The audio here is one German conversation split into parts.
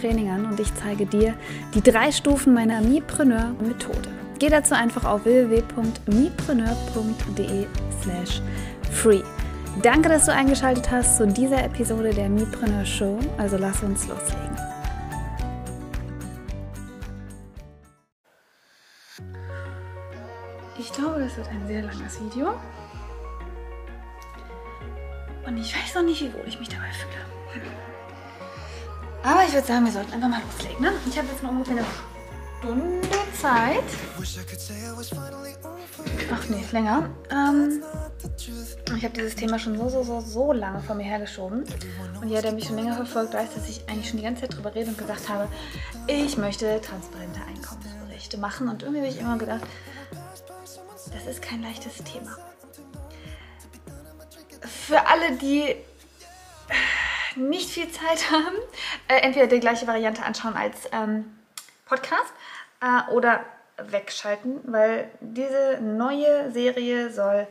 Training an und ich zeige dir die drei Stufen meiner Mipreneur-Methode. Geh dazu einfach auf www.mipreneur.de slash free. Danke, dass du eingeschaltet hast zu dieser Episode der Mipreneur Show. Also lass uns loslegen. Ich glaube, das wird ein sehr langes Video. Und ich weiß noch nicht, wie wohl ich mich dabei fühle. Aber ich würde sagen, wir sollten einfach mal loslegen. Ne? Ich habe jetzt noch ungefähr eine Stunde Zeit. Ach nee, länger. Ähm, ich habe dieses Thema schon so, so, so, so lange vor mir hergeschoben. Und jeder, der mich schon länger verfolgt, weiß, dass ich eigentlich schon die ganze Zeit drüber rede und gesagt habe, ich möchte transparente Einkommensberichte machen. Und irgendwie habe ich immer gedacht, das ist kein leichtes Thema. Für alle, die nicht viel Zeit haben, äh, entweder die gleiche Variante anschauen als ähm, Podcast äh, oder wegschalten, weil diese neue Serie soll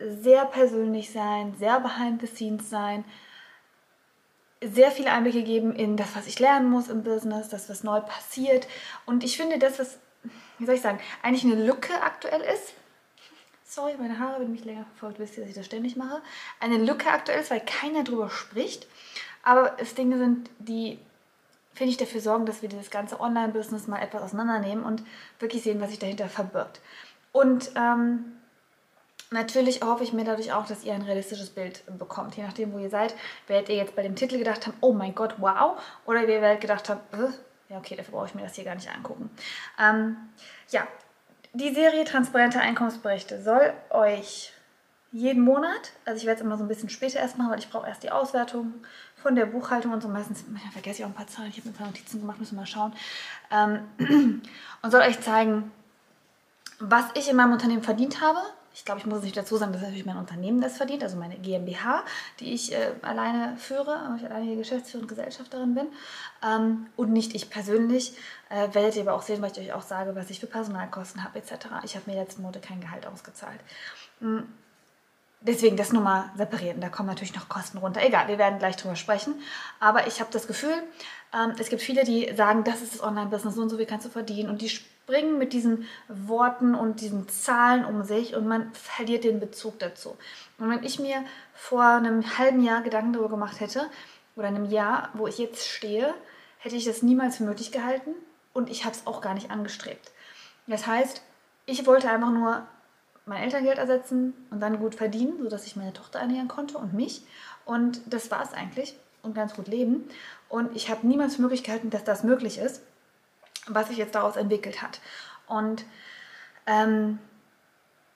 sehr persönlich sein, sehr behind the scenes sein, sehr viele Einblicke geben in das, was ich lernen muss im Business, das, was neu passiert. Und ich finde, das, was, wie soll ich sagen, eigentlich eine Lücke aktuell ist, sorry, meine Haare, wenn mich länger verfolgt, wisst ihr, dass ich das ständig mache, eine Lücke aktuell ist, weil keiner drüber spricht. Aber es Dinge sind, die, finde ich, dafür sorgen, dass wir dieses ganze Online-Business mal etwas auseinandernehmen und wirklich sehen, was sich dahinter verbirgt. Und ähm, natürlich hoffe ich mir dadurch auch, dass ihr ein realistisches Bild bekommt. Je nachdem, wo ihr seid, werdet ihr jetzt bei dem Titel gedacht haben, oh mein Gott, wow. Oder ihr werdet gedacht haben, äh, ja okay, dafür brauche ich mir das hier gar nicht angucken. Ähm, ja, die Serie Transparente Einkommensberichte soll euch jeden Monat, also ich werde es immer so ein bisschen später erst machen, weil ich brauche erst die Auswertung von der Buchhaltung und so. Meistens manchmal vergesse ich auch ein paar Zahlen. Ich habe ein paar Notizen gemacht, müssen wir mal schauen. Ähm, und soll euch zeigen, was ich in meinem Unternehmen verdient habe. Ich glaube, ich muss nicht dazu sagen, dass natürlich mein Unternehmen das verdient, also meine GmbH, die ich äh, alleine führe, weil ich alleine Geschäftsführerin und Gesellschafterin bin. Ähm, und nicht ich persönlich. Äh, werdet ihr aber auch sehen, weil ich euch auch sage, was ich für Personalkosten habe etc. Ich habe mir letzten Monate kein Gehalt ausgezahlt. Mhm deswegen das nur mal separieren. Da kommen natürlich noch Kosten runter. Egal, wir werden gleich drüber sprechen. Aber ich habe das Gefühl, ähm, es gibt viele, die sagen, das ist das Online-Business, so und so viel kannst du verdienen. Und die springen mit diesen Worten und diesen Zahlen um sich und man verliert den Bezug dazu. Und wenn ich mir vor einem halben Jahr Gedanken darüber gemacht hätte, oder einem Jahr, wo ich jetzt stehe, hätte ich das niemals für möglich gehalten und ich habe es auch gar nicht angestrebt. Das heißt, ich wollte einfach nur mein Elterngeld ersetzen und dann gut verdienen, sodass ich meine Tochter ernähren konnte und mich. Und das war es eigentlich und ganz gut leben. Und ich habe niemals für möglich gehalten, dass das möglich ist, was sich jetzt daraus entwickelt hat. Und ähm,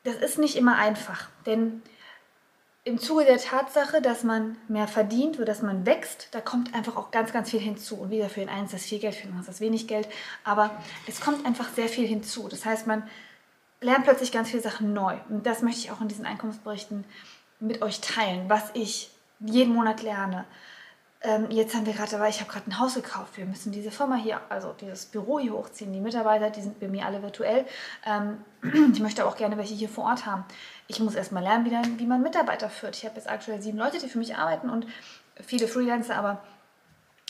das ist nicht immer einfach, denn im Zuge der Tatsache, dass man mehr verdient oder dass man wächst, da kommt einfach auch ganz, ganz viel hinzu. Und wieder für den einen ist das viel Geld, für den anderen ist das wenig Geld. Aber es kommt einfach sehr viel hinzu. Das heißt, man lerne plötzlich ganz viele Sachen neu. Und das möchte ich auch in diesen Einkommensberichten mit euch teilen, was ich jeden Monat lerne. Ähm, jetzt haben wir gerade aber ich habe gerade ein Haus gekauft. Wir müssen diese Firma hier, also dieses Büro hier hochziehen. Die Mitarbeiter, die sind bei mir alle virtuell. Ähm, ich möchte aber auch gerne welche hier vor Ort haben. Ich muss erstmal lernen, wie, wie man Mitarbeiter führt. Ich habe jetzt aktuell sieben Leute, die für mich arbeiten und viele Freelancer, aber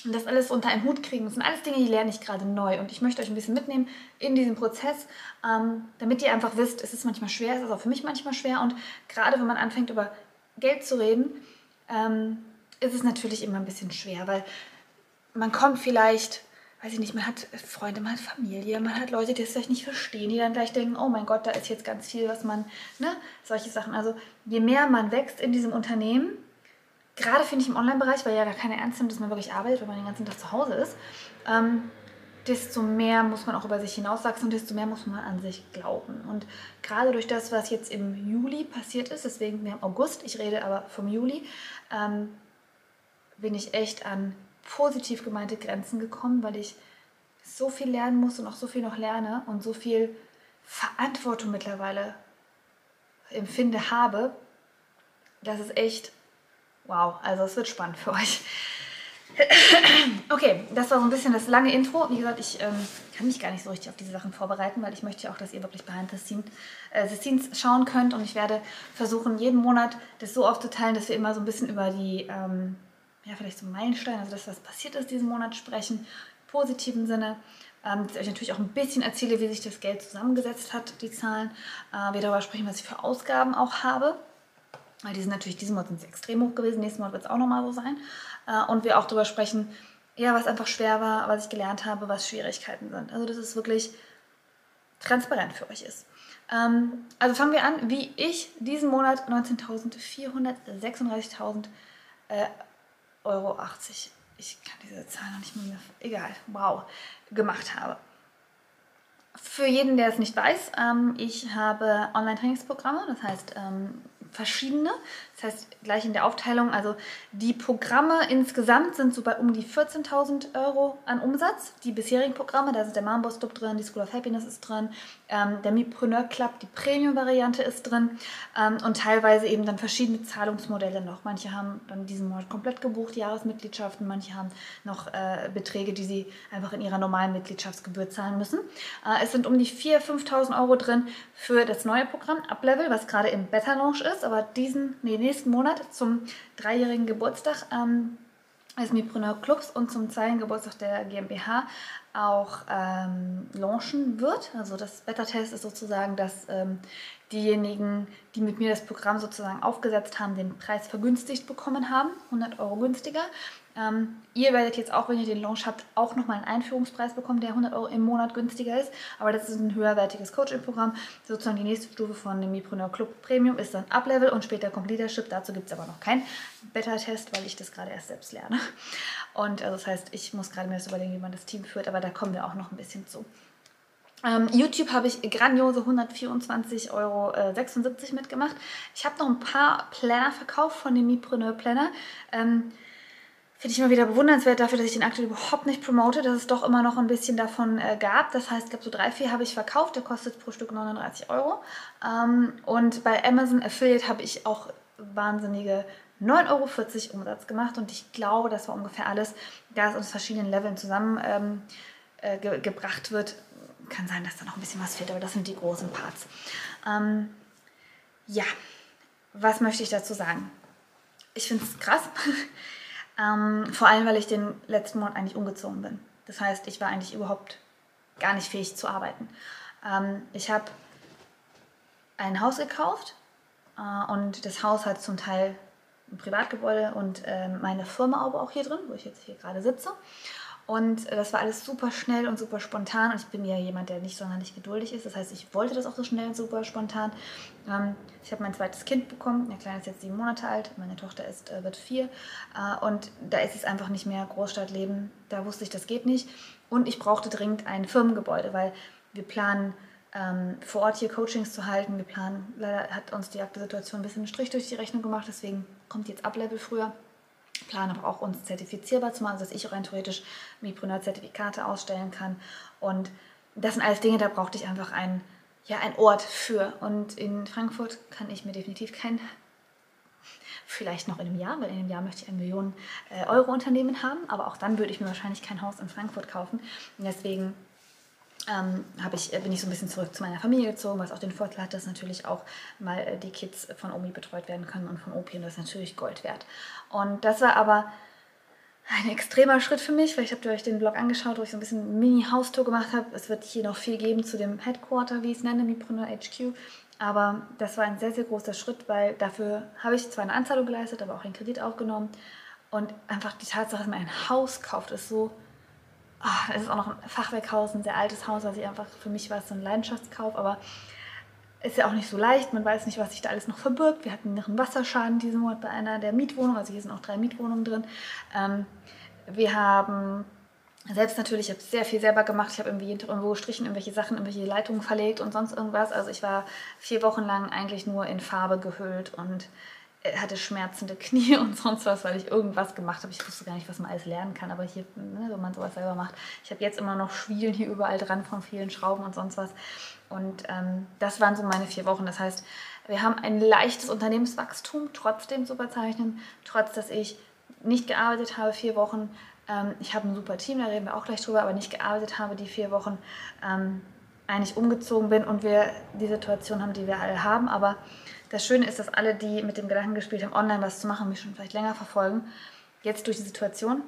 das alles unter einen Hut kriegen. Das sind alles Dinge, die lerne ich gerade neu. Und ich möchte euch ein bisschen mitnehmen in diesem Prozess, ähm, damit ihr einfach wisst, es ist manchmal schwer, es ist auch für mich manchmal schwer. Und gerade wenn man anfängt, über Geld zu reden, ähm, ist es natürlich immer ein bisschen schwer, weil man kommt vielleicht, weiß ich nicht, man hat Freunde, man hat Familie, man hat Leute, die es vielleicht nicht verstehen, die dann gleich denken, oh mein Gott, da ist jetzt ganz viel, was man, ne, solche Sachen. Also je mehr man wächst in diesem Unternehmen, gerade finde ich im Online-Bereich, weil ja da keine ernst nimmt, dass man wirklich arbeitet, wenn man den ganzen Tag zu Hause ist, ähm, desto mehr muss man auch über sich hinauswachsen und desto mehr muss man an sich glauben. Und gerade durch das, was jetzt im Juli passiert ist, deswegen wir haben August, ich rede aber vom Juli, ähm, bin ich echt an positiv gemeinte Grenzen gekommen, weil ich so viel lernen muss und auch so viel noch lerne und so viel Verantwortung mittlerweile empfinde habe. Das ist echt wow. Also es wird spannend für euch. Okay, das war so ein bisschen das lange Intro. Wie gesagt, ich ähm, kann mich gar nicht so richtig auf diese Sachen vorbereiten, weil ich möchte ja auch, dass ihr wirklich behind the scenes, äh, the scenes schauen könnt. Und ich werde versuchen, jeden Monat das so aufzuteilen, dass wir immer so ein bisschen über die, ähm, ja, vielleicht so Meilensteine, also das, was passiert ist diesen Monat sprechen, im positiven Sinne. Ähm, dass ich euch natürlich auch ein bisschen erzähle, wie sich das Geld zusammengesetzt hat, die Zahlen. Äh, wir darüber sprechen, was ich für Ausgaben auch habe. Weil die sind natürlich, diesen Monat sind sie extrem hoch gewesen, nächsten Monat wird es auch nochmal so sein. Äh, und wir auch darüber sprechen, ja, was einfach schwer war, was ich gelernt habe, was Schwierigkeiten sind. Also das ist wirklich transparent für euch ist. Ähm, also fangen wir an, wie ich diesen Monat 19.436.000 äh, Euro 80, ich kann diese Zahl noch nicht mehr, egal, wow, gemacht habe. Für jeden, der es nicht weiß, ähm, ich habe Online-Trainingsprogramme, das heißt ähm, verschiedene. Das heißt, gleich in der Aufteilung, also die Programme insgesamt sind so bei um die 14.000 Euro an Umsatz. Die bisherigen Programme, da ist der Mambos Club drin, die School of Happiness ist drin, ähm, der Mipreneur Club, die Premium-Variante ist drin ähm, und teilweise eben dann verschiedene Zahlungsmodelle noch. Manche haben dann diesen Monat komplett gebucht, Jahresmitgliedschaften, manche haben noch äh, Beträge, die sie einfach in ihrer normalen Mitgliedschaftsgebühr zahlen müssen. Äh, es sind um die 4.000, 5.000 Euro drin für das neue Programm Uplevel, was gerade im Beta-Launch ist, aber diesen, nee, nächsten Monat zum dreijährigen Geburtstag ähm, des Mipreneur Clubs und zum zweiten Geburtstag der GmbH auch ähm, launchen wird. Also das Beta-Test ist sozusagen, dass ähm, diejenigen, die mit mir das Programm sozusagen aufgesetzt haben, den Preis vergünstigt bekommen haben, 100 Euro günstiger. Ähm, ihr werdet jetzt auch, wenn ihr den Launch habt, auch nochmal einen Einführungspreis bekommen, der 100 Euro im Monat günstiger ist. Aber das ist ein höherwertiges Coaching-Programm. Sozusagen die nächste Stufe von dem Mipreneur Club Premium ist dann Up-Level und später kommt Leadership. Dazu gibt es aber noch keinen Beta-Test, weil ich das gerade erst selbst lerne. Und also das heißt, ich muss gerade mir das überlegen, wie man das Team führt, aber da kommen wir auch noch ein bisschen zu. Ähm, YouTube habe ich grandiose 124,76 Euro äh, mitgemacht. Ich habe noch ein paar Planner verkauft von dem Mipreneur Planner. Ähm, Finde ich immer wieder bewundernswert dafür, dass ich den aktuell überhaupt nicht promote, dass es doch immer noch ein bisschen davon äh, gab. Das heißt, ich glaube, so drei, vier habe ich verkauft. Der kostet pro Stück 39 Euro. Ähm, und bei Amazon Affiliate habe ich auch wahnsinnige 9,40 Euro Umsatz gemacht. Und ich glaube, das war ungefähr alles, da es aus verschiedenen Leveln zusammengebracht ähm, äh, ge wird. Kann sein, dass da noch ein bisschen was fehlt, aber das sind die großen Parts. Ähm, ja, was möchte ich dazu sagen? Ich finde es krass. Ähm, vor allem, weil ich den letzten Monat eigentlich umgezogen bin. Das heißt, ich war eigentlich überhaupt gar nicht fähig zu arbeiten. Ähm, ich habe ein Haus gekauft äh, und das Haus hat zum Teil ein Privatgebäude und äh, meine Firma aber auch hier drin, wo ich jetzt hier gerade sitze. Und das war alles super schnell und super spontan. Und ich bin ja jemand, der nicht sonderlich geduldig ist. Das heißt, ich wollte das auch so schnell und super spontan. Ähm, ich habe mein zweites Kind bekommen. Der Kleine ist jetzt sieben Monate alt. Meine Tochter ist, äh, wird vier. Äh, und da ist es einfach nicht mehr Großstadtleben. Da wusste ich, das geht nicht. Und ich brauchte dringend ein Firmengebäude, weil wir planen, ähm, vor Ort hier Coachings zu halten. Wir planen, leider hat uns die aktuelle Situation ein bisschen einen Strich durch die Rechnung gemacht. Deswegen kommt jetzt Ablevel früher planen aber auch uns zertifizierbar zu machen, dass ich auch rein theoretisch Mipreneur-Zertifikate ausstellen kann. Und das sind alles Dinge, da brauchte ich einfach einen, ja, einen Ort für. Und in Frankfurt kann ich mir definitiv kein, vielleicht noch in einem Jahr, weil in einem Jahr möchte ich ein Millionen äh, Euro Unternehmen haben, aber auch dann würde ich mir wahrscheinlich kein Haus in Frankfurt kaufen. Und deswegen ähm, ich, bin ich so ein bisschen zurück zu meiner Familie gezogen, was auch den Vorteil hat, dass natürlich auch mal äh, die Kids von Omi betreut werden können und von Opi und das ist natürlich Gold wert. Und das war aber ein extremer Schritt für mich, weil ich habe euch den Blog angeschaut, wo ich so ein bisschen Mini-Haustour gemacht habe. Es wird hier noch viel geben zu dem Headquarter, wie ich es nenne, Mipreneur HQ. Aber das war ein sehr, sehr großer Schritt, weil dafür habe ich zwar eine Anzahlung geleistet, aber auch einen Kredit aufgenommen. Und einfach die Tatsache, dass man ein Haus kauft, ist so Oh, es ist auch noch ein Fachwerkhaus, ein sehr altes Haus, was ich einfach, für mich war es so ein Leidenschaftskauf, aber ist ja auch nicht so leicht. Man weiß nicht, was sich da alles noch verbirgt. Wir hatten noch einen Wasserschaden diesen Monat bei einer der Mietwohnungen, also hier sind auch drei Mietwohnungen drin. Ähm, wir haben selbst natürlich, ich habe sehr viel selber gemacht. Ich habe irgendwie irgendwo gestrichen, irgendwelche Sachen, irgendwelche Leitungen verlegt und sonst irgendwas. Also ich war vier Wochen lang eigentlich nur in Farbe gehüllt und hatte schmerzende Knie und sonst was, weil ich irgendwas gemacht habe. Ich wusste gar nicht, was man alles lernen kann, aber hier, ne, wenn man sowas selber macht. Ich habe jetzt immer noch Schwielen hier überall dran von vielen Schrauben und sonst was. Und ähm, das waren so meine vier Wochen. Das heißt, wir haben ein leichtes Unternehmenswachstum trotzdem zu verzeichnen, trotz dass ich nicht gearbeitet habe, vier Wochen. Ähm, ich habe ein super Team, da reden wir auch gleich drüber, aber nicht gearbeitet habe, die vier Wochen ähm, eigentlich umgezogen bin und wir die Situation haben, die wir alle haben. Aber das Schöne ist, dass alle, die mit dem Gedanken gespielt haben, online was zu machen, mich schon vielleicht länger verfolgen, jetzt durch die Situation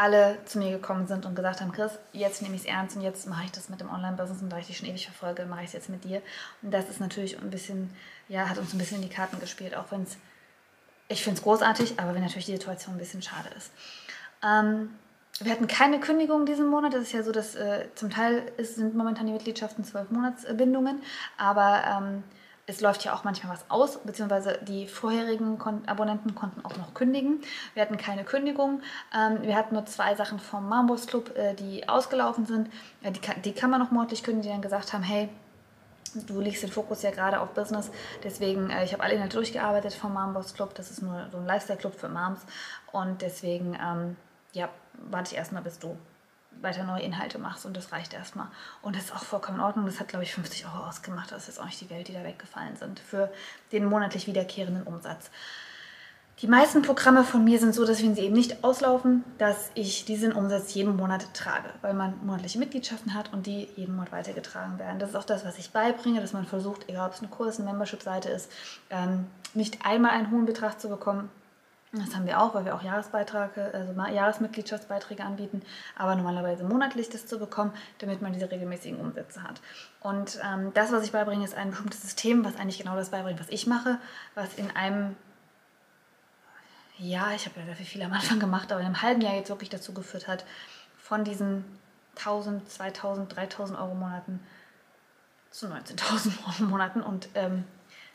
alle zu mir gekommen sind und gesagt haben, Chris, jetzt nehme ich es ernst und jetzt mache ich das mit dem Online-Business und da ich dich schon ewig verfolge, mache ich es jetzt mit dir. Und das ist natürlich ein bisschen, ja, hat uns ein bisschen in die Karten gespielt, auch wenn es, ich finde es großartig, aber wenn natürlich die Situation ein bisschen schade ist. Ähm, wir hatten keine Kündigung diesen Monat. Das ist ja so, dass äh, zum Teil ist, sind momentan die Mitgliedschaften zwölf Monatsbindungen, aber ähm, es läuft ja auch manchmal was aus, beziehungsweise die vorherigen Kon Abonnenten konnten auch noch kündigen. Wir hatten keine Kündigung. Ähm, wir hatten nur zwei Sachen vom Mambos Club, äh, die ausgelaufen sind. Äh, die, kann, die kann man noch monatlich kündigen, die dann gesagt haben, hey, du legst den Fokus ja gerade auf Business. Deswegen, äh, ich habe alle Inhalte durchgearbeitet vom Mambos Club. Das ist nur so ein Lifestyle-Club für Moms. Und deswegen, ähm, ja, warte ich erstmal, bis du weiter neue Inhalte machst und das reicht erstmal. Und das ist auch vollkommen in Ordnung. Das hat, glaube ich, 50 Euro ausgemacht. Das ist auch nicht die Welt, die da weggefallen sind für den monatlich wiederkehrenden Umsatz. Die meisten Programme von mir sind so, dass wenn sie eben nicht auslaufen, dass ich diesen Umsatz jeden Monat trage, weil man monatliche Mitgliedschaften hat und die jeden Monat weitergetragen werden. Das ist auch das, was ich beibringe, dass man versucht, egal ob es eine Kurs, eine Membership-Seite ist, ähm, nicht einmal einen hohen Betrag zu bekommen, das haben wir auch, weil wir auch Jahresbeiträge, also Jahresmitgliedschaftsbeiträge anbieten, aber normalerweise monatlich das zu bekommen, damit man diese regelmäßigen Umsätze hat. Und ähm, das, was ich beibringe, ist ein bestimmtes System, was eigentlich genau das beibringt, was ich mache, was in einem, ja, ich habe ja sehr viel am Anfang gemacht, aber in einem halben Jahr jetzt wirklich dazu geführt hat, von diesen 1000, 2000, 3000 Euro Monaten zu 19.000 Euro Monaten. Und ähm,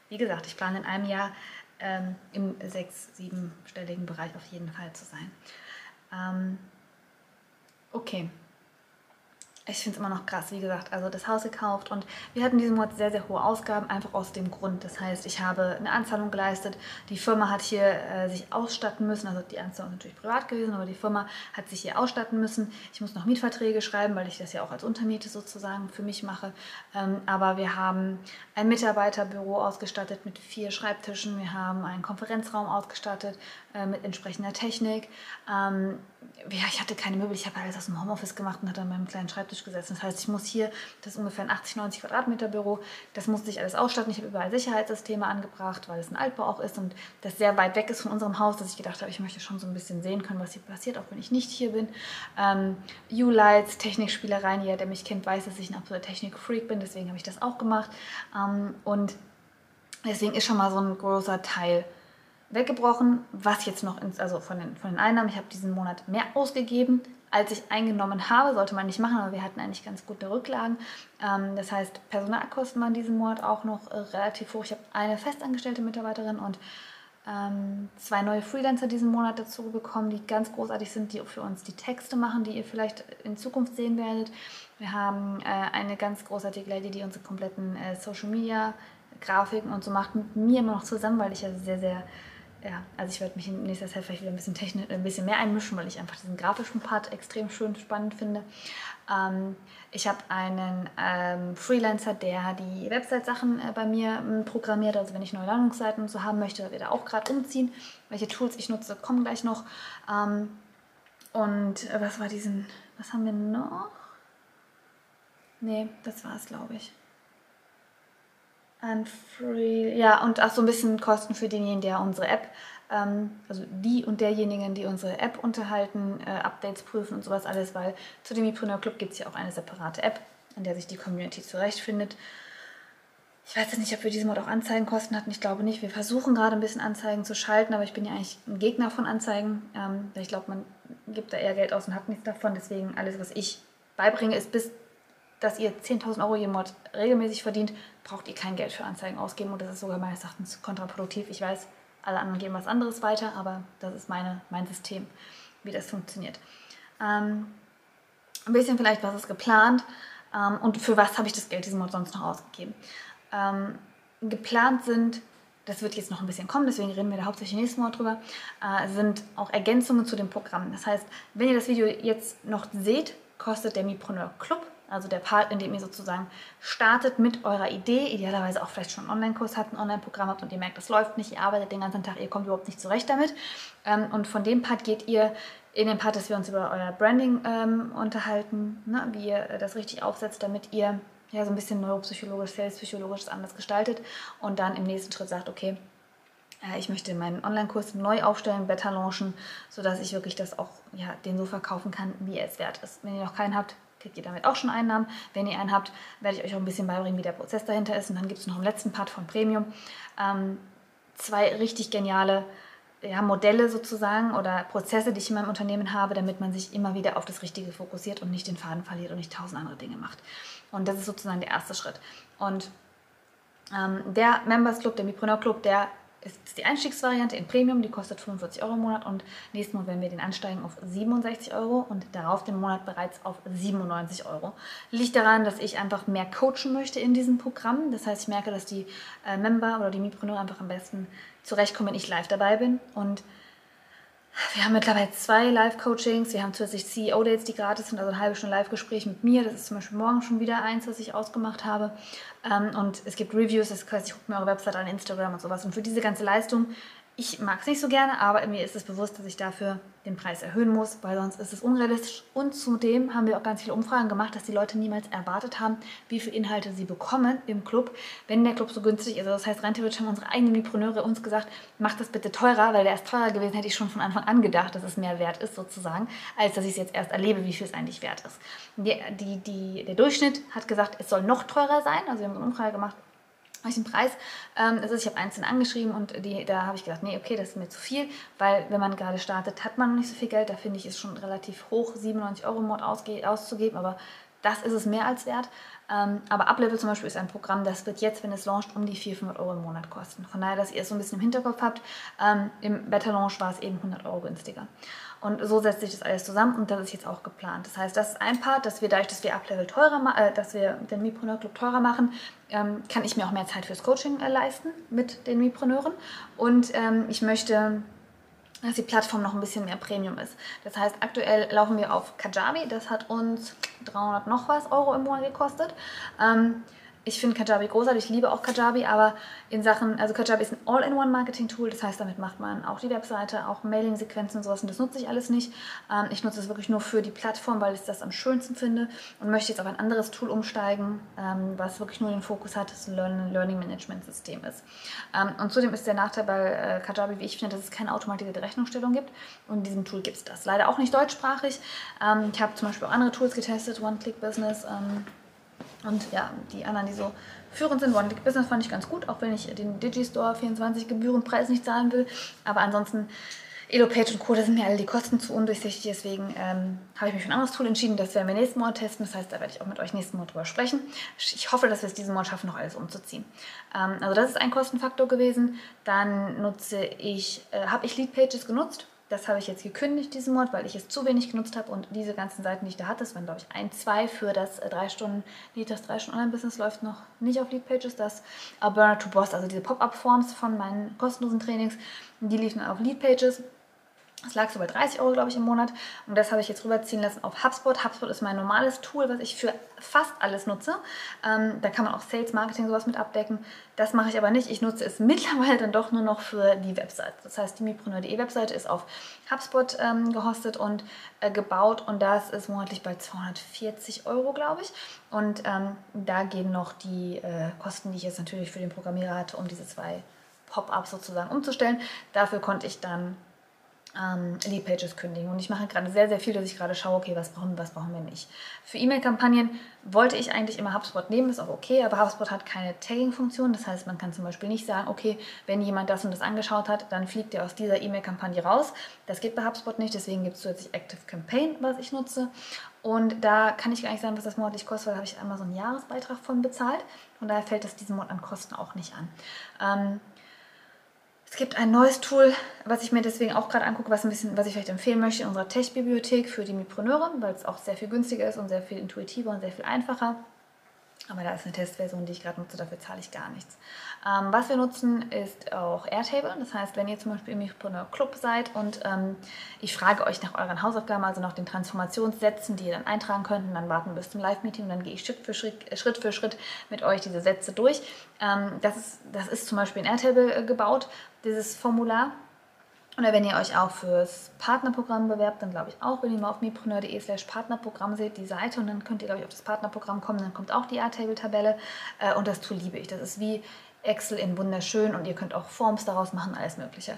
wie gesagt, ich plane in einem Jahr ähm, im sechs-, siebenstelligen Bereich auf jeden Fall zu sein. Ähm, okay, ich finde es immer noch krass, wie gesagt, also das Haus gekauft und wir hatten diesen Monat sehr, sehr hohe Ausgaben, einfach aus dem Grund. Das heißt, ich habe eine Anzahlung geleistet, die Firma hat hier äh, sich ausstatten müssen, also die Anzahlung ist natürlich privat gewesen, aber die Firma hat sich hier ausstatten müssen. Ich muss noch Mietverträge schreiben, weil ich das ja auch als Untermiete sozusagen für mich mache. Ähm, aber wir haben ein Mitarbeiterbüro ausgestattet mit vier Schreibtischen, wir haben einen Konferenzraum ausgestattet äh, mit entsprechender Technik. Ähm, ja, ich hatte keine Möbel, ich habe alles aus dem Homeoffice gemacht und hatte an meinem kleinen Schreibtisch gesessen. Das heißt, ich muss hier, das ist ungefähr ein 80, 90 Quadratmeter Büro, das musste ich alles ausstatten. Ich habe überall Sicherheitssysteme angebracht, weil es ein Altbau auch ist und das sehr weit weg ist von unserem Haus, dass ich gedacht habe, ich möchte schon so ein bisschen sehen können, was hier passiert, auch wenn ich nicht hier bin. Ähm, U-Lights, Technikspielereien, jeder, der mich kennt, weiß, dass ich ein absoluter Technik-Freak bin, deswegen habe ich das auch gemacht. Ähm, und deswegen ist schon mal so ein großer Teil weggebrochen, was jetzt noch, ins, also von den, von den Einnahmen, ich habe diesen Monat mehr ausgegeben, als ich eingenommen habe, sollte man nicht machen, aber wir hatten eigentlich ganz gute Rücklagen. Ähm, das heißt, Personalkosten waren diesen Monat auch noch äh, relativ hoch. Ich habe eine festangestellte Mitarbeiterin und ähm, zwei neue Freelancer diesen Monat dazu bekommen, die ganz großartig sind, die für uns die Texte machen, die ihr vielleicht in Zukunft sehen werdet. Wir haben äh, eine ganz großartige Lady, die unsere kompletten äh, Social Media Grafiken und so macht mit mir immer noch zusammen, weil ich ja sehr, sehr ja, also ich werde mich in nächster Zeit vielleicht wieder ein bisschen, technisch, ein bisschen mehr einmischen, weil ich einfach diesen grafischen Part extrem schön spannend finde. Ähm, ich habe einen ähm, Freelancer, der die Website-Sachen äh, bei mir ähm, programmiert. Also wenn ich neue Landungsseiten und so haben möchte, wird er auch gerade umziehen. Welche Tools ich nutze, kommen gleich noch. Ähm, und äh, was war diesen, was haben wir noch? Nee, das war es, glaube ich. Free, ja, und auch so ein bisschen Kosten für denjenigen, der unsere App, ähm, also die und derjenigen, die unsere App unterhalten, äh, Updates prüfen und sowas alles, weil zu dem Epreneur Club gibt es ja auch eine separate App, an der sich die Community zurechtfindet. Ich weiß jetzt nicht, ob wir diesen Mod auch Anzeigenkosten hatten. Ich glaube nicht. Wir versuchen gerade ein bisschen Anzeigen zu schalten, aber ich bin ja eigentlich ein Gegner von Anzeigen. Ähm, ich glaube, man gibt da eher Geld aus und hat nichts davon. Deswegen alles, was ich beibringe, ist bis dass ihr 10.000 Euro je Mod regelmäßig verdient, braucht ihr kein Geld für Anzeigen ausgeben und das ist sogar meines Erachtens kontraproduktiv. Ich weiß, alle anderen geben was anderes weiter, aber das ist meine, mein System, wie das funktioniert. Ähm, ein bisschen vielleicht, was ist geplant ähm, und für was habe ich das Geld diesen Mod sonst noch ausgegeben. Ähm, geplant sind das wird jetzt noch ein bisschen kommen, deswegen reden wir da hauptsächlich nächsten Mal drüber, äh, sind auch Ergänzungen zu dem Programm. Das heißt, wenn ihr das Video jetzt noch seht, kostet der Mipreneur Club, also der Part, in dem ihr sozusagen startet mit eurer Idee, idealerweise auch vielleicht schon einen Online-Kurs habt, ein Online-Programm habt und ihr merkt, das läuft nicht, ihr arbeitet den ganzen Tag, ihr kommt überhaupt nicht zurecht damit. Ähm, und von dem Part geht ihr in den Part, dass wir uns über euer Branding ähm, unterhalten, ne, wie ihr das richtig aufsetzt, damit ihr ja so ein bisschen neuropsychologisch, selbstpsychologisch anders gestaltet und dann im nächsten Schritt sagt, okay, äh, ich möchte meinen Online-Kurs neu aufstellen, better launchen, sodass ich wirklich das auch ja, den so verkaufen kann, wie er es wert ist. Wenn ihr noch keinen habt, kriegt ihr damit auch schon Einnahmen. Wenn ihr einen habt, werde ich euch auch ein bisschen beibringen, wie der Prozess dahinter ist. Und dann gibt es noch im letzten Part von Premium ähm, zwei richtig geniale ja, Modelle sozusagen oder Prozesse, die ich in meinem Unternehmen habe, damit man sich immer wieder auf das Richtige fokussiert und nicht den Faden verliert und nicht tausend andere Dinge macht. Und das ist sozusagen der erste Schritt. Und ähm, der Members Club, der Mipreneur Club, der ist die Einstiegsvariante in Premium, die kostet 45 Euro im Monat und nächsten Monat werden wir den ansteigen auf 67 Euro und darauf den Monat bereits auf 97 Euro. Liegt daran, dass ich einfach mehr coachen möchte in diesem Programm. Das heißt, ich merke, dass die äh, Member oder die Mipreneur einfach am besten zurechtkommen, wenn ich live dabei bin und wir haben mittlerweile zwei Live-Coachings. Wir haben zusätzlich CEO-Dates, die gratis sind, also ein halbe Stunde Live-Gespräch mit mir. Das ist zum Beispiel morgen schon wieder eins, was ich ausgemacht habe. Ähm, und es gibt Reviews, das heißt, ich gucke mir eure Website an, Instagram und sowas. Und für diese ganze Leistung ich mag es nicht so gerne, aber mir ist es bewusst, dass ich dafür den Preis erhöhen muss, weil sonst ist es unrealistisch. Und zudem haben wir auch ganz viele Umfragen gemacht, dass die Leute niemals erwartet haben, wie viele Inhalte sie bekommen im Club, wenn der Club so günstig ist. Also das heißt, rein haben unsere eigenen Mipreneure uns gesagt, macht das bitte teurer, weil der ist teurer gewesen, hätte ich schon von Anfang an gedacht, dass es mehr wert ist sozusagen, als dass ich es jetzt erst erlebe, wie viel es eigentlich wert ist. Die, die, die, der Durchschnitt hat gesagt, es soll noch teurer sein. Also wir haben eine Umfrage gemacht, welchen Preis ähm, ist. Ich habe einzeln angeschrieben und die, da habe ich gedacht, nee, okay, das ist mir zu viel, weil wenn man gerade startet, hat man noch nicht so viel Geld. Da finde ich es schon relativ hoch, 97 Euro im Monat auszugeben, aber das ist es mehr als wert. Ähm, aber Uplevel zum Beispiel ist ein Programm, das wird jetzt, wenn es launcht, um die 400, 500 Euro im Monat kosten. Von daher, dass ihr es so ein bisschen im Hinterkopf habt, ähm, im Beta Launch war es eben 100 Euro günstiger. Und so setzt sich das alles zusammen und das ist jetzt auch geplant. Das heißt, das ist ein Part, dass wir dadurch, dass wir Uplevel teurer äh, dass wir den Mipreneur Club teurer machen, ähm, kann ich mir auch mehr Zeit fürs Coaching äh, leisten mit den Mipreneuren. Und ähm, ich möchte dass die Plattform noch ein bisschen mehr Premium ist. Das heißt, aktuell laufen wir auf Kajabi, das hat uns 300 noch was Euro im Monat gekostet. Ähm, ich finde Kajabi großartig, ich liebe auch Kajabi, aber in Sachen, also Kajabi ist ein All-in-One-Marketing-Tool, das heißt, damit macht man auch die Webseite, auch Mailing-Sequenzen und sowas und das nutze ich alles nicht. Ähm, ich nutze es wirklich nur für die Plattform, weil ich das am schönsten finde und möchte jetzt auf ein anderes Tool umsteigen, ähm, was wirklich nur den Fokus hat, das Learning-Management-System ist. Ähm, und zudem ist der Nachteil bei äh, Kajabi, wie ich finde, dass es keine automatisierte Rechnungsstellung gibt und in diesem Tool gibt es das. Leider auch nicht deutschsprachig. Ähm, ich habe zum Beispiel auch andere Tools getestet, One-Click-Business, ähm, und ja, die anderen, die so führend sind, One Business fand ich ganz gut, auch wenn ich den Digistore 24 Gebührenpreis nicht zahlen will. Aber ansonsten, EloPage und Co., da sind mir alle die Kosten zu undurchsichtig. Deswegen ähm, habe ich mich für ein anderes Tool entschieden. Das werden wir nächsten Monat testen. Das heißt, da werde ich auch mit euch nächsten Monat drüber sprechen. Ich hoffe, dass wir es diesen Monat schaffen, noch alles umzuziehen. Ähm, also das ist ein Kostenfaktor gewesen. Dann nutze ich, äh, habe ich Leadpages genutzt das habe ich jetzt gekündigt diesen Monat, weil ich es zu wenig genutzt habe und diese ganzen Seiten, die ich da hatte, das waren glaube ich ein, zwei für das äh, drei Stunden Lead, das drei Stunden Online-Business läuft noch nicht auf Leadpages, das uh, Burner to Boss, also diese Pop-Up-Forms von meinen kostenlosen Trainings, die liefen auf Leadpages. Das lag so bei 30 Euro, glaube ich, im Monat. Und das habe ich jetzt rüberziehen lassen auf HubSpot. HubSpot ist mein normales Tool, was ich für fast alles nutze. Ähm, da kann man auch Sales, Marketing, sowas mit abdecken. Das mache ich aber nicht. Ich nutze es mittlerweile dann doch nur noch für die Website. Das heißt, die Mipreneur.de Webseite ist auf HubSpot ähm, gehostet und äh, gebaut. Und das ist monatlich bei 240 Euro, glaube ich. Und ähm, da gehen noch die äh, Kosten, die ich jetzt natürlich für den Programmierer hatte, um diese zwei Pop-ups sozusagen umzustellen. Dafür konnte ich dann ähm, Lead-Pages kündigen. Und ich mache gerade sehr, sehr viel, dass ich gerade schaue, okay, was brauchen wir, was brauchen wir nicht. Für E-Mail-Kampagnen wollte ich eigentlich immer HubSpot nehmen, ist auch okay, aber HubSpot hat keine Tagging-Funktion. Das heißt, man kann zum Beispiel nicht sagen, okay, wenn jemand das und das angeschaut hat, dann fliegt er aus dieser E-Mail-Kampagne raus. Das geht bei HubSpot nicht, deswegen gibt es zusätzlich Active Campaign, was ich nutze. Und da kann ich gar nicht sagen, was das monatlich kostet, weil da habe ich einmal so einen Jahresbeitrag von bezahlt. Von daher fällt das diesen Monat an Kosten auch nicht an. Ähm, es gibt ein neues Tool, was ich mir deswegen auch gerade angucke, was, ein bisschen, was ich vielleicht empfehlen möchte in unserer Tech-Bibliothek für die Mipreneure, weil es auch sehr viel günstiger ist und sehr viel intuitiver und sehr viel einfacher. Aber da ist eine Testversion, die ich gerade nutze, dafür zahle ich gar nichts. Ähm, was wir nutzen, ist auch Airtable. Das heißt, wenn ihr zum Beispiel im Mipreneur Club seid und ähm, ich frage euch nach euren Hausaufgaben, also nach den Transformationssätzen, die ihr dann eintragen könnt, und dann warten bis zum Live-Meeting und dann gehe ich Schritt für Schritt, äh, Schritt für Schritt mit euch diese Sätze durch. Ähm, das, ist, das ist zum Beispiel in Airtable äh, gebaut, dieses Formular. Oder wenn ihr euch auch fürs Partnerprogramm bewerbt, dann glaube ich auch, wenn ihr mal auf mipreneur.de slash Partnerprogramm seht, die Seite und dann könnt ihr, glaube ich, auf das Partnerprogramm kommen, dann kommt auch die Airtable-Tabelle äh, und das Tool liebe ich. Das ist wie Excel in wunderschön und ihr könnt auch Forms daraus machen, alles mögliche.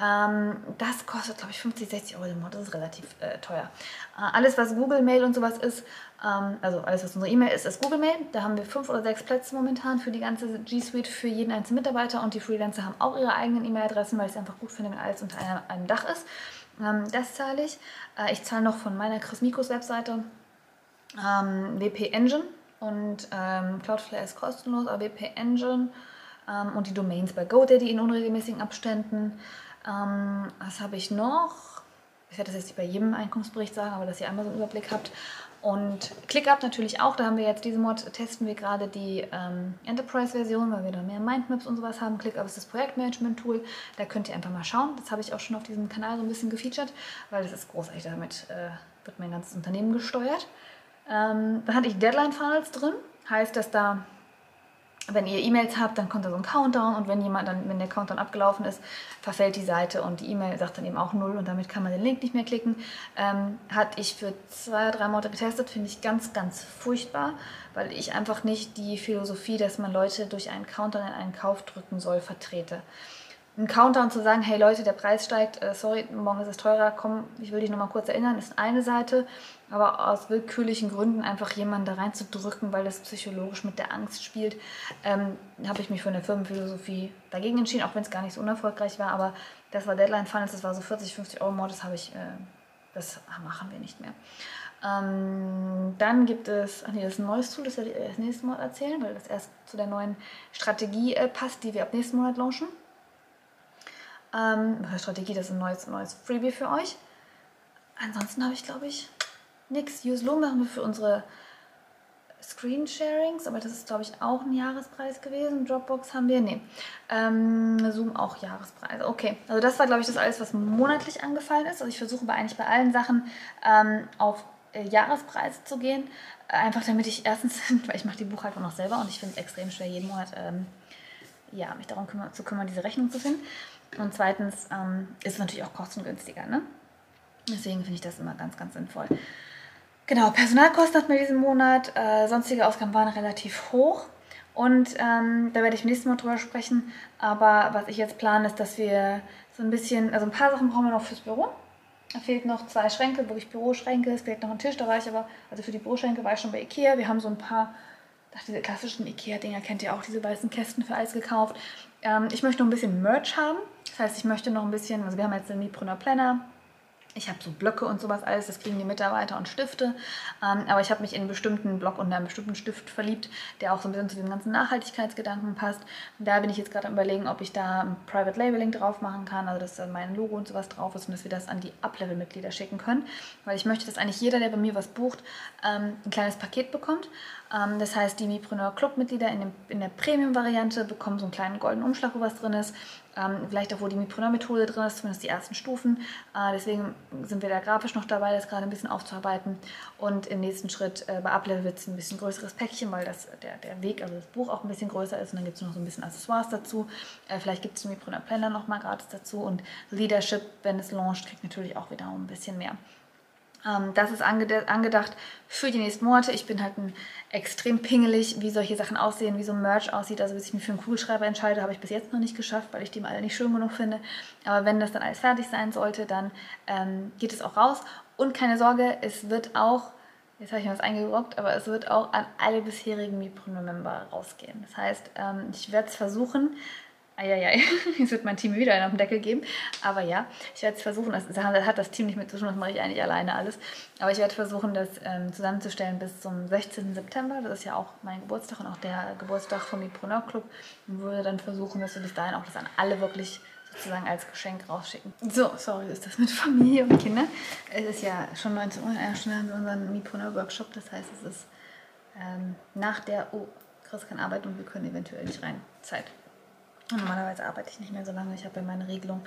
Ähm, das kostet, glaube ich, 50, 60 Euro im Monat. Das ist relativ äh, teuer. Äh, alles, was Google Mail und sowas ist, ähm, also alles, was unsere E-Mail ist, ist Google Mail. Da haben wir fünf oder sechs Plätze momentan für die ganze G Suite für jeden einzelnen Mitarbeiter und die Freelancer haben auch ihre eigenen E-Mail-Adressen, weil ich es einfach gut finde, wenn alles unter einem, einem Dach ist. Ähm, das zahle ich. Äh, ich zahle noch von meiner Chris Mikos Webseite ähm, WP Engine und ähm, Cloudflare ist kostenlos, aber WP Engine ähm, und die Domains bei GoDaddy in unregelmäßigen Abständen. Ähm, was habe ich noch? Ich werde das jetzt nicht bei jedem Einkommensbericht sagen, aber dass ihr einmal so einen Überblick habt. Und ClickUp natürlich auch, da haben wir jetzt diesen Mod, testen wir gerade die ähm, Enterprise-Version, weil wir da mehr Mindmaps und sowas haben. ClickUp ist das Projektmanagement-Tool, da könnt ihr einfach mal schauen. Das habe ich auch schon auf diesem Kanal so ein bisschen gefeatured, weil das ist großartig, damit äh, wird mein ganzes Unternehmen gesteuert. Ähm, dann hatte ich Deadline-Funnels drin, heißt, dass da wenn ihr E-Mails habt, dann kommt da so ein Countdown und wenn jemand dann, wenn der Countdown abgelaufen ist, verfällt die Seite und die E-Mail sagt dann eben auch null und damit kann man den Link nicht mehr klicken. Ähm, hatte ich für zwei, drei Monate getestet, finde ich ganz, ganz furchtbar, weil ich einfach nicht die Philosophie, dass man Leute durch einen Countdown in einen Kauf drücken soll, vertrete einen Countdown zu sagen, hey Leute, der Preis steigt, äh, sorry, morgen ist es teurer, komm, ich will dich nochmal kurz erinnern, ist eine Seite, aber aus willkürlichen Gründen einfach jemanden da reinzudrücken, weil das psychologisch mit der Angst spielt, ähm, habe ich mich für eine Firmenphilosophie dagegen entschieden, auch wenn es gar nicht so unerfolgreich war, aber das war Deadline Finance, das war so 40, 50 Euro Mord, das habe ich, äh, das machen wir nicht mehr. Ähm, dann gibt es, ach nee, das ist ein neues Tool, das werde ich erst nächsten Monat erzählen, weil das erst zu der neuen Strategie äh, passt, die wir ab nächsten Monat launchen. Ähm, Strategie, das ist ein neues, neues Freebie für euch. Ansonsten habe ich, glaube ich, nichts. Use Loom machen wir für unsere Screensharings, aber das ist, glaube ich, auch ein Jahrespreis gewesen. Dropbox haben wir, nee. Ähm, Zoom auch Jahrespreis. Okay, also das war, glaube ich, das alles, was monatlich angefallen ist. Also ich versuche eigentlich bei allen Sachen ähm, auf äh, Jahrespreise zu gehen. Einfach damit ich erstens, weil ich mache die Buchhaltung noch selber und ich finde es extrem schwer, jeden Monat ähm, ja, mich darum kümmern, zu kümmern, diese Rechnung zu finden. Und zweitens ähm, ist es natürlich auch kostengünstiger. Ne? Deswegen finde ich das immer ganz, ganz sinnvoll. Genau, Personalkosten hatten wir diesen Monat. Äh, sonstige Ausgaben waren relativ hoch. Und ähm, da werde ich nächstes Mal drüber sprechen. Aber was ich jetzt plane, ist, dass wir so ein bisschen, also ein paar Sachen brauchen wir noch fürs Büro. Da fehlt noch zwei Schränke, wirklich Büroschränke. Es fehlt noch ein Tisch, da war ich aber, also für die Büroschränke war ich schon bei Ikea. Wir haben so ein paar, ach, diese klassischen Ikea-Dinger kennt ihr auch, diese weißen Kästen für alles gekauft. Ähm, ich möchte noch ein bisschen Merch haben. Das heißt, ich möchte noch ein bisschen, also wir haben jetzt den Mipreneur Planner, ich habe so Blöcke und sowas alles, das kriegen die Mitarbeiter und Stifte. Ähm, aber ich habe mich in einen bestimmten Block und einen bestimmten Stift verliebt, der auch so ein bisschen zu dem ganzen Nachhaltigkeitsgedanken passt. Und da bin ich jetzt gerade am überlegen, ob ich da ein Private Labeling drauf machen kann, also dass da mein Logo und sowas drauf ist und dass wir das an die Up-Level-Mitglieder schicken können. Weil ich möchte, dass eigentlich jeder, der bei mir was bucht, ähm, ein kleines Paket bekommt. Ähm, das heißt, die Mipreneur Club-Mitglieder in, in der Premium-Variante bekommen so einen kleinen goldenen Umschlag, wo was drin ist. Ähm, vielleicht auch, wo die Mipreneur-Methode drin ist, zumindest die ersten Stufen. Äh, deswegen sind wir da grafisch noch dabei, das gerade ein bisschen aufzuarbeiten. Und im nächsten Schritt äh, bei Uplevel wird es ein bisschen größeres Päckchen, weil das, der, der Weg, also das Buch auch ein bisschen größer ist. Und dann gibt es noch so ein bisschen Accessoires dazu. Äh, vielleicht gibt es den Mipreneur Planner nochmal gratis dazu. Und Leadership, wenn es launcht, kriegt natürlich auch wieder ein bisschen mehr. Ähm, das ist angedacht für die nächsten Monate. Ich bin halt ein extrem pingelig, wie solche Sachen aussehen, wie so ein Merch aussieht. Also bis ich mich für einen Kugelschreiber entscheide, habe ich bis jetzt noch nicht geschafft, weil ich die alle nicht schön genug finde. Aber wenn das dann alles fertig sein sollte, dann ähm, geht es auch raus. Und keine Sorge, es wird auch, jetzt habe ich mir was eingebrockt, aber es wird auch an alle bisherigen Mipreneur-Member rausgehen. Das heißt, ähm, ich werde es versuchen, Eieiei, jetzt wird mein Team wieder einen auf den Deckel geben. Aber ja, ich werde es versuchen, das hat das Team nicht mit das mache ich eigentlich alleine alles. Aber ich werde versuchen, das ähm, zusammenzustellen bis zum 16. September. Das ist ja auch mein Geburtstag und auch der Geburtstag vom Mipreneur Club. Und würde dann versuchen, dass wir bis dahin auch das an alle wirklich sozusagen als Geschenk rausschicken. So, sorry, ist das mit Familie und Kindern. Es ist ja schon 19 Uhr, in einer Stunde haben wir unseren Mipreneur Workshop. Das heißt, es ist ähm, nach der, oh, Chris kann arbeiten und wir können eventuell nicht rein. Zeit. Normalerweise arbeite ich nicht mehr so lange. Ich habe ja meine Regelung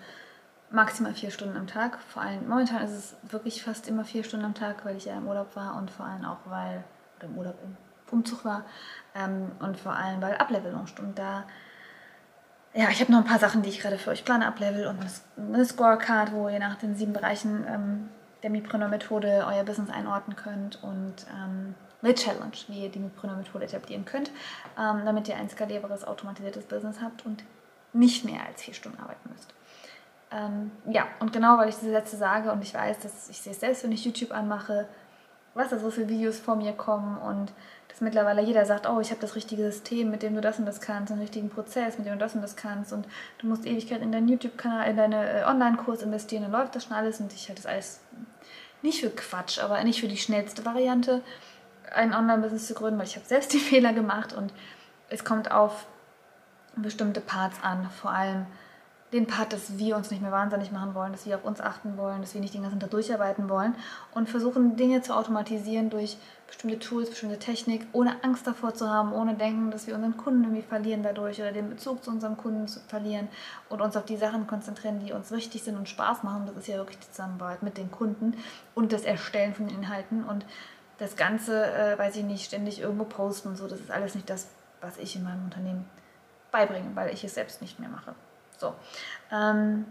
maximal vier Stunden am Tag. Vor allem, momentan ist es wirklich fast immer vier Stunden am Tag, weil ich ja im Urlaub war und vor allem auch, weil, oder im Urlaub im Umzug war ähm, und vor allem, weil Ablevelung Und da, ja, ich habe noch ein paar Sachen, die ich gerade für euch plane, Ablevel und eine Scorecard, wo ihr nach den sieben Bereichen ähm, der Mipreneur-Methode euer Business einordnen könnt und ähm, eine Challenge, wie ihr die Mipreneur-Methode etablieren könnt, ähm, damit ihr ein skalierbares, automatisiertes Business habt und nicht mehr als vier Stunden arbeiten müsst. Ähm, ja, und genau weil ich diese Sätze sage und ich weiß, dass ich sehe es selbst, wenn ich YouTube anmache, was da so viele Videos vor mir kommen und dass mittlerweile jeder sagt, oh, ich habe das richtige System, mit dem du das und das kannst, einen richtigen Prozess, mit dem du das und das kannst und du musst Ewigkeit in deinen YouTube-Kanal, in deinen äh, Online-Kurs investieren, dann läuft das schon alles und ich halte das alles nicht für Quatsch, aber nicht für die schnellste Variante, ein Online-Business zu gründen, weil ich habe selbst die Fehler gemacht und es kommt auf bestimmte Parts an, vor allem den Part, dass wir uns nicht mehr wahnsinnig machen wollen, dass wir auf uns achten wollen, dass wir nicht den ganzen Tag durcharbeiten wollen und versuchen Dinge zu automatisieren durch bestimmte Tools, bestimmte Technik, ohne Angst davor zu haben, ohne denken, dass wir unseren Kunden irgendwie verlieren dadurch oder den Bezug zu unserem Kunden zu verlieren und uns auf die Sachen konzentrieren, die uns wichtig sind und Spaß machen. Das ist ja wirklich die Zusammenarbeit mit den Kunden und das Erstellen von Inhalten und das Ganze, äh, weiß ich nicht, ständig irgendwo posten und so. Das ist alles nicht das, was ich in meinem Unternehmen beibringe, weil ich es selbst nicht mehr mache. So. Ähm,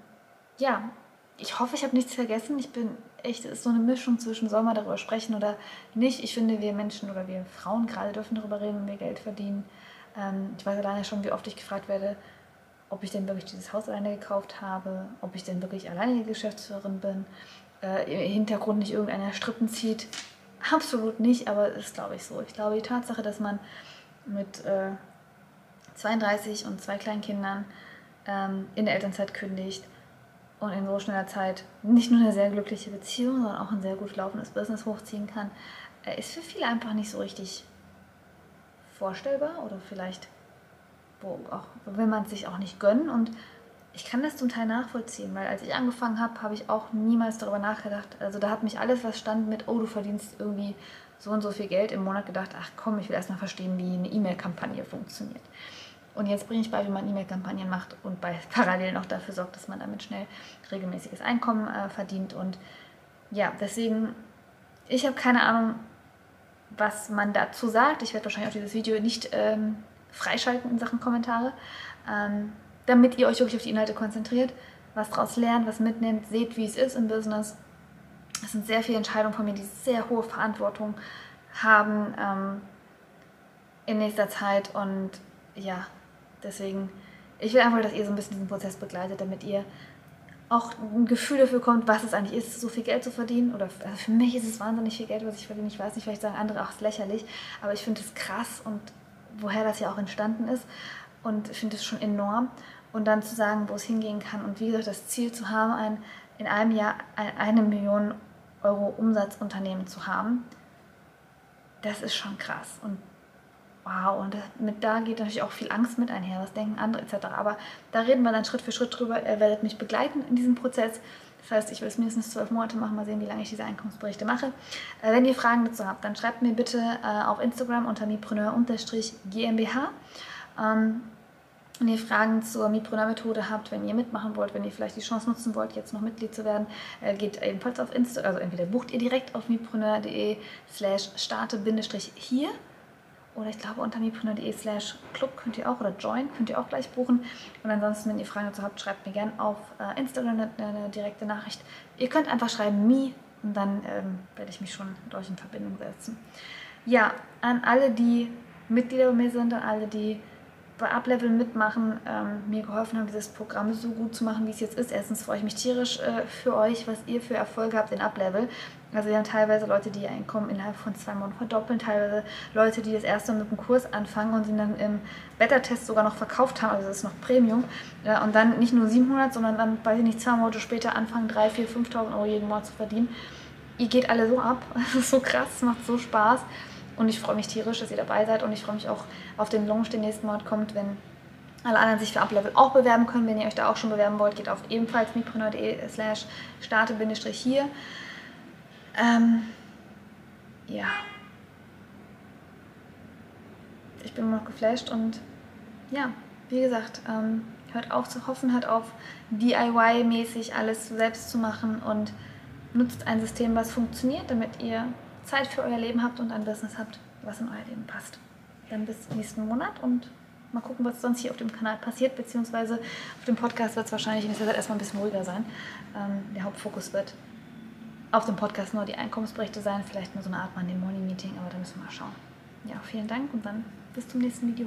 ja, ich hoffe, ich habe nichts vergessen. Ich bin echt, es ist so eine Mischung zwischen, soll man darüber sprechen oder nicht. Ich finde, wir Menschen oder wir Frauen gerade dürfen darüber reden, wenn wir Geld verdienen. Ähm, ich weiß alleine schon, wie oft ich gefragt werde, ob ich denn wirklich dieses Haus alleine gekauft habe, ob ich denn wirklich alleinige Geschäftsführerin bin, äh, im Hintergrund nicht irgendeiner Strippen zieht. Absolut nicht, aber es ist, glaube ich, so. Ich glaube, die Tatsache, dass man mit äh, 32 und zwei kleinen Kindern ähm, in der Elternzeit kündigt und in so schneller Zeit nicht nur eine sehr glückliche Beziehung, sondern auch ein sehr gut laufendes Business hochziehen kann, äh, ist für viele einfach nicht so richtig vorstellbar oder vielleicht auch, will man es sich auch nicht gönnen und ich kann das zum Teil nachvollziehen, weil als ich angefangen habe, habe ich auch niemals darüber nachgedacht. Also da hat mich alles, was stand mit, oh, du verdienst irgendwie so und so viel Geld im Monat, gedacht, ach komm, ich will erstmal verstehen, wie eine E-Mail-Kampagne funktioniert. Und jetzt bringe ich bei, wie man E-Mail-Kampagnen macht und bei parallel noch dafür sorgt, dass man damit schnell regelmäßiges Einkommen äh, verdient. Und ja, deswegen, ich habe keine Ahnung, was man dazu sagt. Ich werde wahrscheinlich auch dieses Video nicht ähm, freischalten in Sachen Kommentare, ähm, damit ihr euch wirklich auf die Inhalte konzentriert, was daraus lernt, was mitnimmt, seht, wie es ist im Business. Es sind sehr viele Entscheidungen von mir, die sehr hohe Verantwortung haben ähm, in nächster Zeit und ja, Deswegen, ich will einfach, dass ihr so ein bisschen diesen Prozess begleitet, damit ihr auch ein Gefühl dafür bekommt, was es eigentlich ist, so viel Geld zu verdienen. Oder also für mich ist es wahnsinnig viel Geld, was ich verdiene. Ich weiß nicht, vielleicht sagen andere, ach, es ist lächerlich. Aber ich finde es krass und woher das ja auch entstanden ist. Und finde es schon enorm. Und dann zu sagen, wo es hingehen kann. Und wie gesagt, das Ziel zu haben, ein, in einem Jahr eine Million Euro Umsatzunternehmen zu haben, das ist schon krass. Und wow, und mit da geht natürlich auch viel Angst mit einher, was denken andere etc. Aber da reden wir dann Schritt für Schritt drüber. Ihr werdet mich begleiten in diesem Prozess. Das heißt, ich will es mindestens zwölf Monate machen, mal sehen, wie lange ich diese Einkommensberichte mache. Äh, wenn ihr Fragen dazu habt, dann schreibt mir bitte äh, auf Instagram unter mipreneur-gmbh. Ähm, wenn ihr Fragen zur Mipreneur-Methode habt, wenn ihr mitmachen wollt, wenn ihr vielleicht die Chance nutzen wollt, jetzt noch Mitglied zu werden, äh, geht ebenfalls auf Insta, also entweder bucht ihr direkt auf mipreneur.de slash starte-hier oder ich glaube unter mipreneur.de slash club könnt ihr auch oder join könnt ihr auch gleich buchen. Und ansonsten, wenn ihr Fragen dazu habt, schreibt mir gerne auf äh, Instagram eine, direkte Nachricht. Ihr könnt einfach schreiben me und dann ähm, werde ich mich schon mit euch in Verbindung setzen. Ja, an alle, die Mitglieder bei mir sind, an alle, die bei Uplevel mitmachen, ähm, mir geholfen haben, dieses Programm so gut zu machen, wie es jetzt ist. Erstens freue ich mich tierisch äh, für euch, was ihr für Erfolge habt in Uplevel. Also wir haben teilweise Leute, die ihr Einkommen innerhalb von zwei Monaten verdoppeln, teilweise Leute, die das erste mit dem Kurs anfangen und sie dann im Beta-Test sogar noch verkauft haben, also das ist noch Premium. Ja, und dann nicht nur 700, sondern dann, weiß ich nicht, zwei Monate später anfangen, 3, 4, 5.000 Euro jeden Monat zu verdienen. Ihr geht alle so ab, das ist so krass, macht so Spaß. Und ich freue mich tierisch, dass ihr dabei seid und ich freue mich auch auf den Launch, der nächsten Monat kommt, wenn alle anderen sich für Uplevel auch bewerben können. Wenn ihr euch da auch schon bewerben wollt, geht auf ebenfalls mipreneur.de slash starte-hier. Ähm, ja. ich bin immer noch geflasht und ja, wie gesagt, ähm, hört auf zu hoffen, hört auf DIY-mäßig alles selbst zu machen und nutzt ein System, was funktioniert, damit ihr Zeit für euer Leben habt und ein Business habt, was in euer Leben passt. Dann bis nächsten Monat und mal gucken, was sonst hier auf dem Kanal passiert, beziehungsweise auf dem Podcast wird es wahrscheinlich in dieser Zeit erstmal ein bisschen ruhiger sein. Ähm, der Hauptfokus wird auf dem Podcast nur die Einkommensberichte sein, vielleicht nur so eine Art Monday Morning Meeting, aber da müssen wir mal schauen. Ja, vielen Dank und dann bis zum nächsten Video.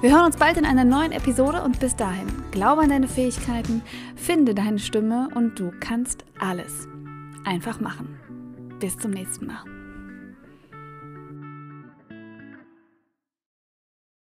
Wir hören uns bald in einer neuen Episode und bis dahin, glaube an deine Fähigkeiten, finde deine Stimme und du kannst alles. Einfach machen. Bis zum nächsten Mal.